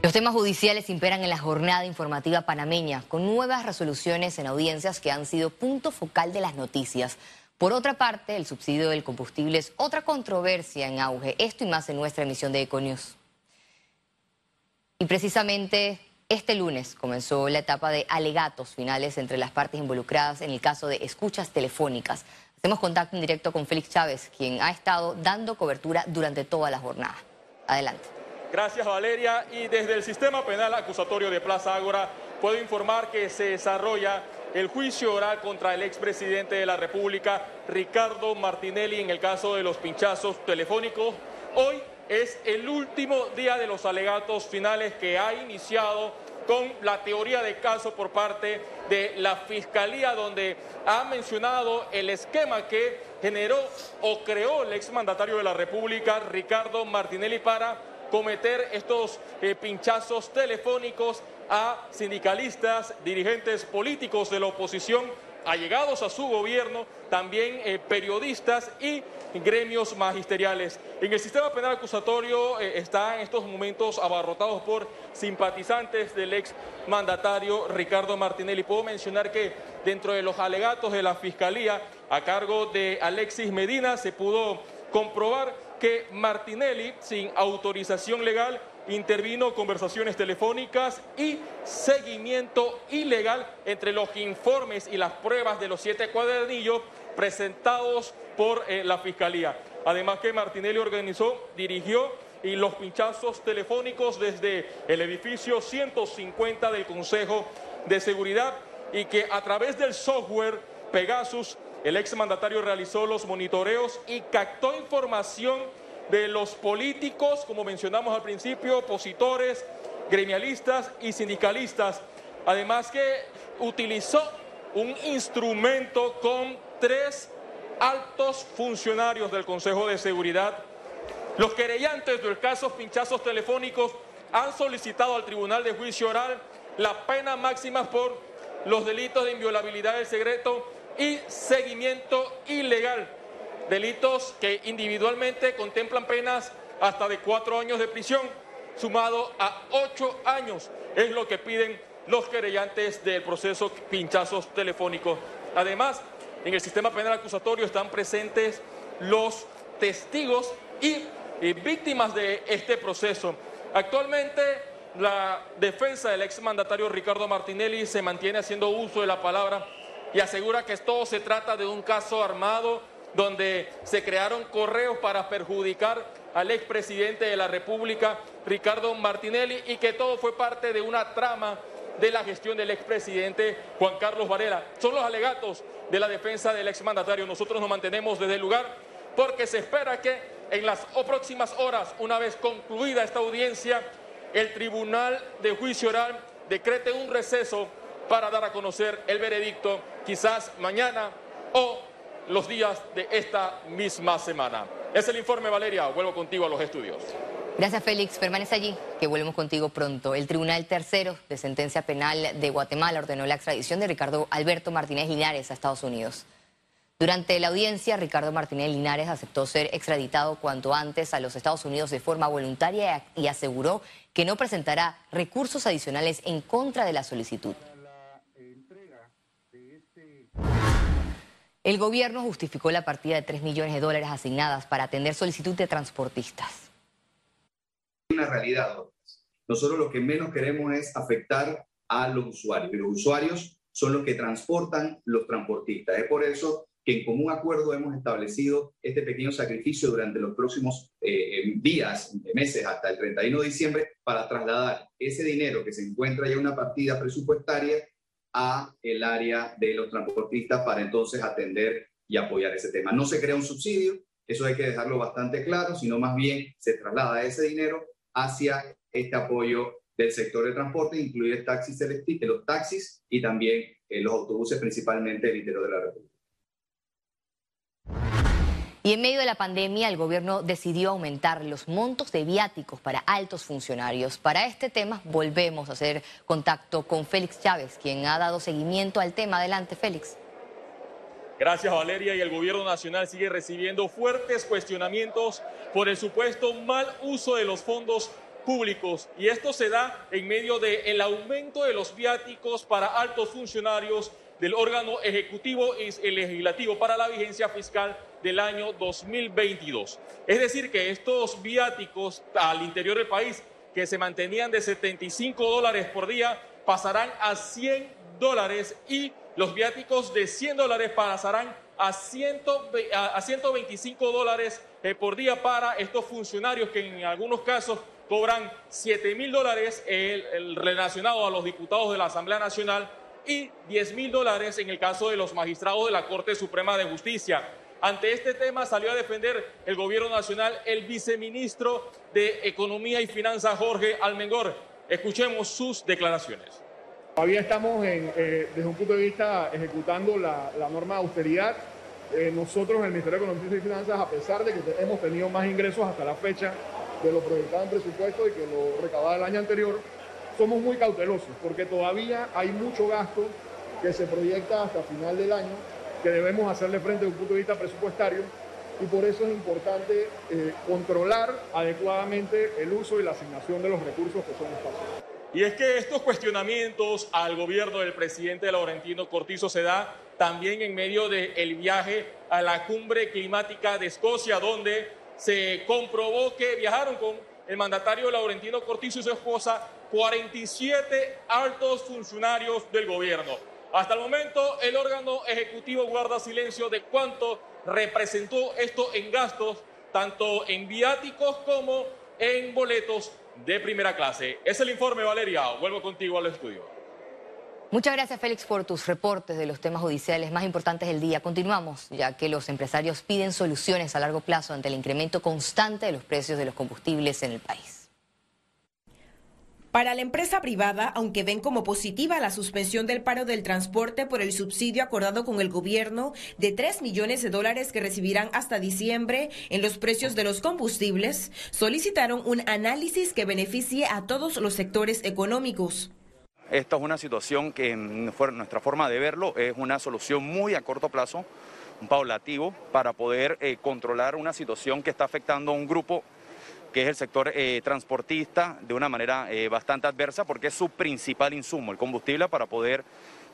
Los temas judiciales imperan en la jornada informativa panameña, con nuevas resoluciones en audiencias que han sido punto focal de las noticias. Por otra parte, el subsidio del combustible es otra controversia en auge. Esto y más en nuestra emisión de Econius. Y precisamente este lunes comenzó la etapa de alegatos finales entre las partes involucradas en el caso de escuchas telefónicas. Hacemos contacto en directo con Félix Chávez, quien ha estado dando cobertura durante toda la jornada. Adelante. Gracias Valeria. Y desde el sistema penal acusatorio de Plaza Ágora puedo informar que se desarrolla el juicio oral contra el expresidente de la República, Ricardo Martinelli, en el caso de los pinchazos telefónicos. Hoy es el último día de los alegatos finales que ha iniciado con la teoría de caso por parte de la Fiscalía, donde ha mencionado el esquema que generó o creó el exmandatario de la República, Ricardo Martinelli, para cometer estos eh, pinchazos telefónicos a sindicalistas, dirigentes políticos de la oposición, allegados a su gobierno, también eh, periodistas y gremios magisteriales. En el sistema penal acusatorio eh, está en estos momentos abarrotados por simpatizantes del ex mandatario Ricardo Martinelli. Puedo mencionar que dentro de los alegatos de la Fiscalía a cargo de Alexis Medina se pudo comprobar que Martinelli, sin autorización legal, intervino conversaciones telefónicas y seguimiento ilegal entre los informes y las pruebas de los siete cuadernillos presentados por eh, la Fiscalía. Además que Martinelli organizó, dirigió y los pinchazos telefónicos desde el edificio 150 del Consejo de Seguridad y que a través del software Pegasus el exmandatario realizó los monitoreos y captó información de los políticos, como mencionamos al principio, opositores, gremialistas y sindicalistas. Además que utilizó un instrumento con tres altos funcionarios del Consejo de Seguridad. Los querellantes del caso pinchazos telefónicos han solicitado al Tribunal de Juicio Oral la pena máxima por los delitos de inviolabilidad del secreto y seguimiento ilegal, delitos que individualmente contemplan penas hasta de cuatro años de prisión, sumado a ocho años, es lo que piden los querellantes del proceso pinchazos telefónicos. Además, en el sistema penal acusatorio están presentes los testigos y, víctimas de este proceso. Actualmente, la defensa del exmandatario Ricardo Martinelli se mantiene haciendo uso de la palabra y asegura que todo se trata de un caso armado donde se crearon correos para perjudicar al expresidente de la República, Ricardo Martinelli, y que todo fue parte de una trama de la gestión del expresidente Juan Carlos Varela. Son los alegatos de la defensa del exmandatario. Nosotros nos mantenemos desde el lugar porque se espera que en las próximas horas, una vez concluida esta audiencia, el Tribunal de Juicio Oral decrete un receso para dar a conocer el veredicto quizás mañana o los días de esta misma semana. Es el informe, Valeria. Vuelvo contigo a los estudios. Gracias, Félix. Permanece allí, que volvemos contigo pronto. El Tribunal Tercero de Sentencia Penal de Guatemala ordenó la extradición de Ricardo Alberto Martínez Linares a Estados Unidos. Durante la audiencia, Ricardo Martínez Linares aceptó ser extraditado cuanto antes a los Estados Unidos de forma voluntaria y aseguró que no presentará recursos adicionales en contra de la solicitud. El gobierno justificó la partida de 3 millones de dólares asignadas para atender solicitud de transportistas. Una realidad, nosotros lo que menos queremos es afectar a los usuarios. Los usuarios son los que transportan los transportistas. Es por eso que en común acuerdo hemos establecido este pequeño sacrificio durante los próximos eh, días, meses, hasta el 31 de diciembre, para trasladar ese dinero que se encuentra ya en una partida presupuestaria a el área de los transportistas para entonces atender y apoyar ese tema. No se crea un subsidio, eso hay que dejarlo bastante claro, sino más bien se traslada ese dinero hacia este apoyo del sector de transporte, incluir taxis los taxis y también eh, los autobuses, principalmente del interior de la República. Y en medio de la pandemia, el gobierno decidió aumentar los montos de viáticos para altos funcionarios. Para este tema, volvemos a hacer contacto con Félix Chávez, quien ha dado seguimiento al tema. Adelante, Félix. Gracias, Valeria. Y el gobierno nacional sigue recibiendo fuertes cuestionamientos por el supuesto mal uso de los fondos públicos. Y esto se da en medio del aumento de los viáticos para altos funcionarios del órgano ejecutivo y legislativo para la vigencia fiscal del año 2022. Es decir, que estos viáticos al interior del país que se mantenían de 75 dólares por día pasarán a 100 dólares y los viáticos de 100 dólares pasarán a, 125 dólares eh, por día para estos funcionarios que en algunos casos cobran 7 mil dólares el relacionado a los diputados de la Asamblea Nacional y 10 mil dólares en el caso de los magistrados de la Corte Suprema de Justicia. Ante este tema salió a defender el gobierno nacional el viceministro de Economía y Finanzas, Jorge Almengor. Escuchemos sus declaraciones. Todavía estamos eh, desde un punto de vista ejecutando la, norma de austeridad. Eh, nosotros en el Ministerio de Economía y Finanzas, a pesar de que hemos tenido más ingresos hasta la fecha de lo proyectado en presupuesto y que lo recaudado el año anterior, somos muy cautelosos porque todavía hay mucho gasto que se proyecta hasta final del año que debemos hacerle frente desde un punto de vista presupuestario y por eso es importante eh, controlar adecuadamente el uso y la asignación de los recursos que son escasos. Y es que estos cuestionamientos al gobierno del presidente Laurentino Cortizo se da también en medio del viaje a la cumbre climática de Escocia, donde se comprobó que viajaron con el mandatario Laurentino Cortizo y su esposa 47 altos funcionarios del gobierno. Hasta el momento, el órgano ejecutivo guarda silencio de cuánto representó esto en gastos, tanto en viáticos como en boletos de primera clase. Es el informe, Valeria. Vuelvo contigo al estudio. Muchas gracias, Félix, por tus reportes de los temas judiciales más importantes del día. Continuamos, ya que los empresarios piden soluciones a largo plazo ante el incremento constante de los precios de los combustibles en el país. Para la empresa privada, aunque ven como positiva la suspensión del paro del transporte por el subsidio acordado con el gobierno de 3 millones de dólares que recibirán hasta diciembre en los precios de los combustibles, solicitaron un análisis que beneficie a todos los sectores económicos. Esta es una situación que en nuestra forma de verlo es una solución muy a corto plazo, un paulativo, para poder eh, controlar una situación que está afectando a un grupo que es el sector eh, transportista, de una manera eh, bastante adversa porque es su principal insumo, el combustible, para poder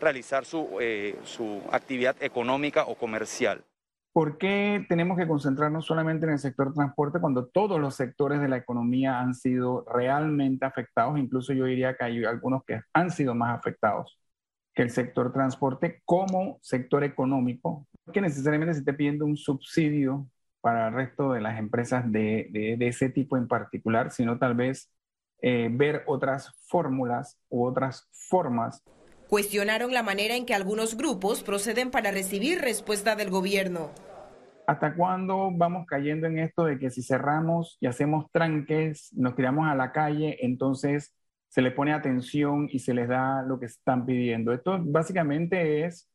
realizar su, eh, su actividad económica o comercial. ¿Por qué tenemos que concentrarnos solamente en el sector transporte cuando todos los sectores de la economía han sido realmente afectados? Incluso yo diría que hay algunos que han sido más afectados que el sector transporte como sector económico, que necesariamente se esté pidiendo un subsidio para el resto de las empresas de, de, ese tipo en particular, sino tal vez eh, ver otras fórmulas u otras formas. Cuestionaron la manera en que algunos grupos proceden para recibir respuesta del gobierno. ¿Hasta cuándo vamos cayendo en esto de que si cerramos y hacemos tranques, nos tiramos a la calle, entonces se le pone atención y se les da lo que están pidiendo? Esto básicamente es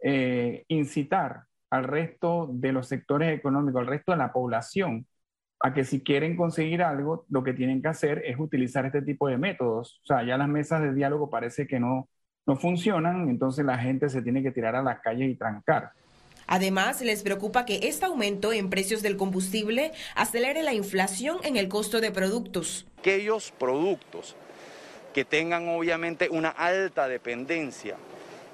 eh, incitar al resto de los sectores económicos, al resto de la población, a que si quieren conseguir algo, lo que tienen que hacer es utilizar este tipo de métodos. O sea, ya las mesas de diálogo parece que no, no funcionan, entonces la gente se tiene que tirar a las calles y trancar. Además, les preocupa que este aumento en precios del combustible acelere la inflación en el costo de productos. Aquellos productos que tengan obviamente una alta dependencia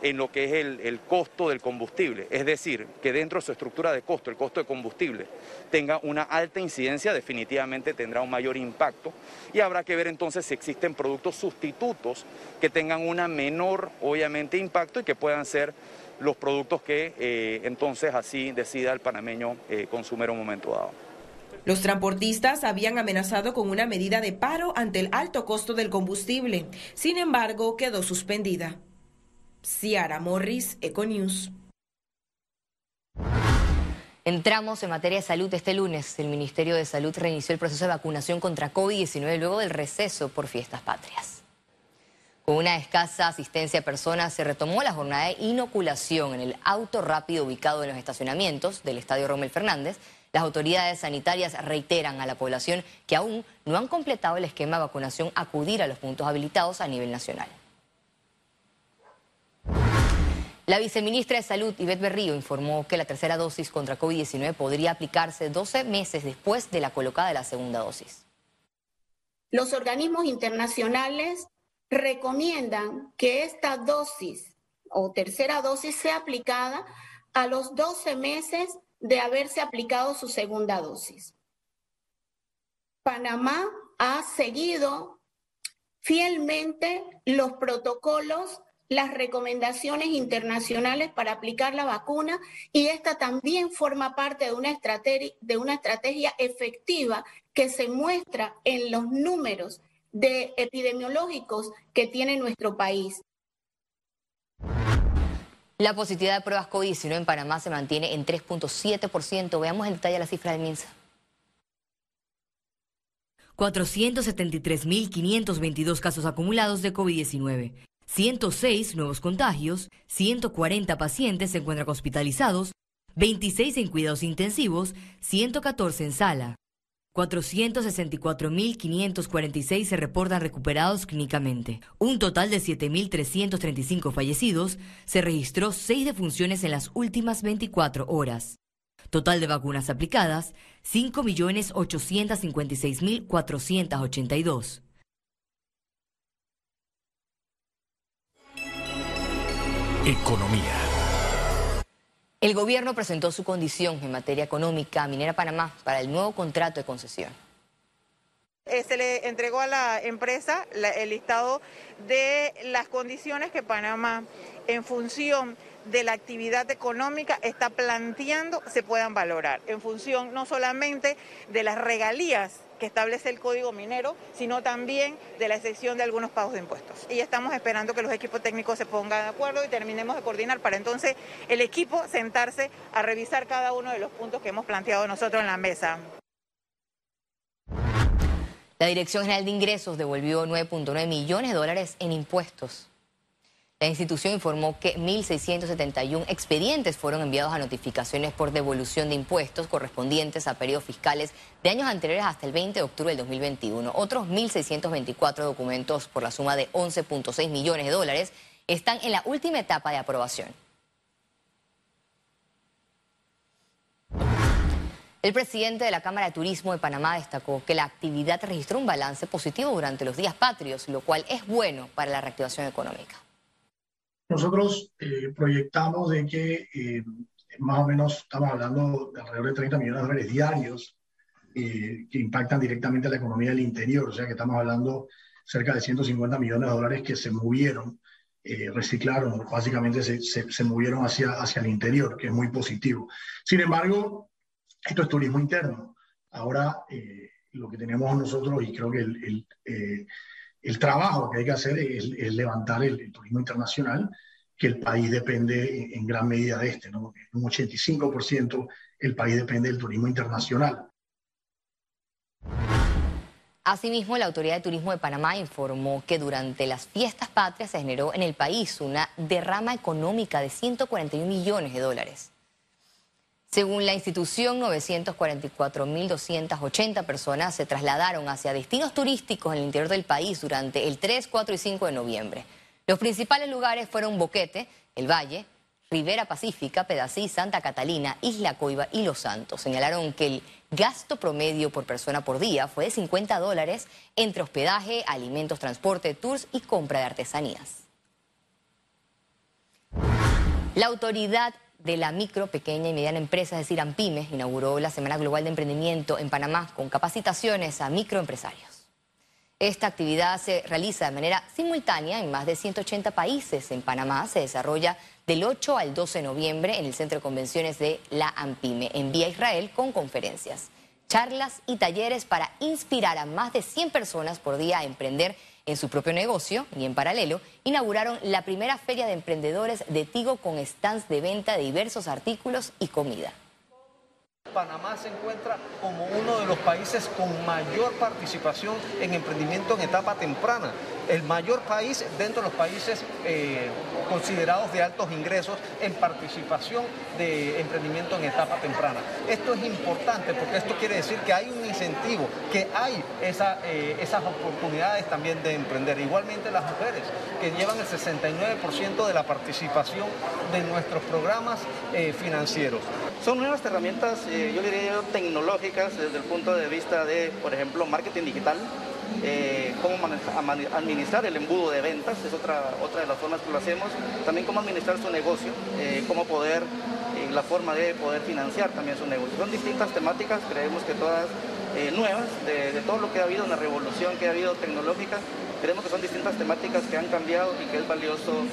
en lo que es el, costo del combustible. Es decir, que dentro de su estructura de costo, el costo de combustible, tenga una alta incidencia, definitivamente tendrá un mayor impacto y habrá que ver entonces si existen productos sustitutos que tengan una menor, obviamente, impacto y que puedan ser los productos que eh, entonces así decida el panameño eh, consumir un momento dado. Los transportistas habían amenazado con una medida de paro ante el alto costo del combustible. Sin embargo, quedó suspendida. Ciara Morris, Econews. Entramos en materia de salud este lunes. El Ministerio de Salud reinició el proceso de vacunación contra COVID-19 luego del receso por fiestas patrias. Con una escasa asistencia a personas se retomó la jornada de inoculación en el auto rápido ubicado en los estacionamientos del Estadio Rommel Fernández. Las autoridades sanitarias reiteran a la población que aún no han completado el esquema de vacunación acudir a los puntos habilitados a nivel nacional. La viceministra de Salud, Ivette Berrío, informó que la tercera dosis contra COVID-19 podría aplicarse 12 meses después de la colocada de la segunda dosis. los organismos internacionales recomiendan que esta dosis o tercera dosis sea aplicada a los 12 meses de haberse aplicado su segunda dosis. Panamá ha seguido fielmente los protocolos, las recomendaciones internacionales para aplicar la vacuna y esta también forma parte de una estrategia, de una estrategia efectiva que se muestra en los números de epidemiológicos que tiene nuestro país. La positividad de pruebas COVID-19 en Panamá se mantiene en 3.7%. Veamos el detalle de la cifra del MINSA. 473.522 casos acumulados de COVID-19. 106 nuevos contagios, 140 pacientes se encuentran hospitalizados, 26 en cuidados intensivos, 114 en sala. 464.546 se reportan recuperados clínicamente. Un total de 7.335 fallecidos. Se registró 6 defunciones en las últimas 24 horas. Total de vacunas aplicadas, 5.856.482. Economía. El gobierno presentó su condición en materia económica a Minera Panamá para el nuevo contrato de concesión. Eh, se le entregó a la empresa el listado de las condiciones que Panamá, en función de la actividad económica, está planteando se puedan valorar, en función no solamente de las regalías que establece el Código Minero, sino también de la excepción de algunos pagos de impuestos. Y estamos esperando que los equipos técnicos se pongan de acuerdo y terminemos de coordinar para entonces el equipo sentarse a revisar cada uno de los puntos que hemos planteado nosotros en la mesa. La Dirección General de Ingresos devolvió 9.9 millones de dólares en impuestos. La institución informó que 1.671 expedientes fueron enviados a notificaciones por devolución de impuestos correspondientes a periodos fiscales de años anteriores hasta el 20 de octubre del 2021. Otros 1.624 documentos por la suma de 11.6 millones de dólares están en la última etapa de aprobación. El presidente de la Cámara de Turismo de Panamá destacó que la actividad registró un balance positivo durante los días patrios, lo cual es bueno para la reactivación económica. Nosotros eh, proyectamos de que eh, más o menos estamos hablando de alrededor de 30 millones de dólares diarios eh, que impactan directamente a la economía del interior, o sea que estamos hablando cerca de 150 millones de dólares que se movieron, reciclaron, básicamente se, se, movieron hacia, hacia el interior, que es muy positivo. Sin embargo, esto es turismo interno. Ahora, lo que tenemos nosotros, y creo que el, el el trabajo que hay que hacer es, levantar el, turismo internacional, que el país depende en, gran medida de este, ¿no? un 85% el país depende del turismo internacional. Asimismo, la Autoridad de Turismo de Panamá informó que durante las fiestas patrias se generó en el país una derrama económica de 141 millones de dólares. Según la institución, 944.280 personas se trasladaron hacia destinos turísticos en el interior del país durante el 3, 4 y 5 de noviembre. Los principales lugares fueron Boquete, El Valle, Rivera Pacífica, Pedací, Santa Catalina, Isla Coiba y Los Santos. Señalaron que el gasto promedio por persona por día fue de 50 dólares entre hospedaje, alimentos, transporte, tours y compra de artesanías. La autoridad de la micro, pequeña y mediana empresa, es decir, AMPIME, inauguró la Semana Global de Emprendimiento en Panamá con capacitaciones a microempresarios. Esta actividad se realiza de manera simultánea en más de 180 países. En Panamá se desarrolla del 8 al 12 de noviembre en el Centro de Convenciones de la AMPIME, en Vía Israel, con conferencias, charlas y talleres para inspirar a más de 100 personas por día a emprender en su propio negocio y en paralelo inauguraron la primera feria de emprendedores de Tigo con stands de venta de diversos artículos y comida. Panamá se encuentra como uno de los países con mayor participación en emprendimiento en etapa temprana el mayor país dentro de los países eh, considerados de altos ingresos en participación de emprendimiento en etapa temprana. Esto es importante porque esto quiere decir que hay un incentivo, que hay eh, esas oportunidades también de emprender. Igualmente las mujeres, que llevan el 69% de la participación de nuestros programas eh, financieros. Son nuevas herramientas, yo diría tecnológicas desde el punto de vista de, por ejemplo, marketing digital, eh, cómo administrar el embudo de ventas, es otra, otra de las formas que lo hacemos, también cómo administrar su negocio, eh, cómo poder, eh, la forma de poder financiar también su negocio. Son distintas temáticas, creemos que todas nuevas, de, todo lo que ha habido, una revolución que ha habido tecnológica, creemos que son distintas temáticas que han cambiado y que es valioso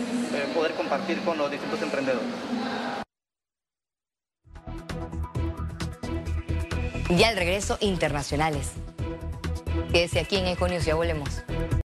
poder compartir con los distintos emprendedores. Ya el regreso internacionales. Quédese aquí en Econius, ya volvemos.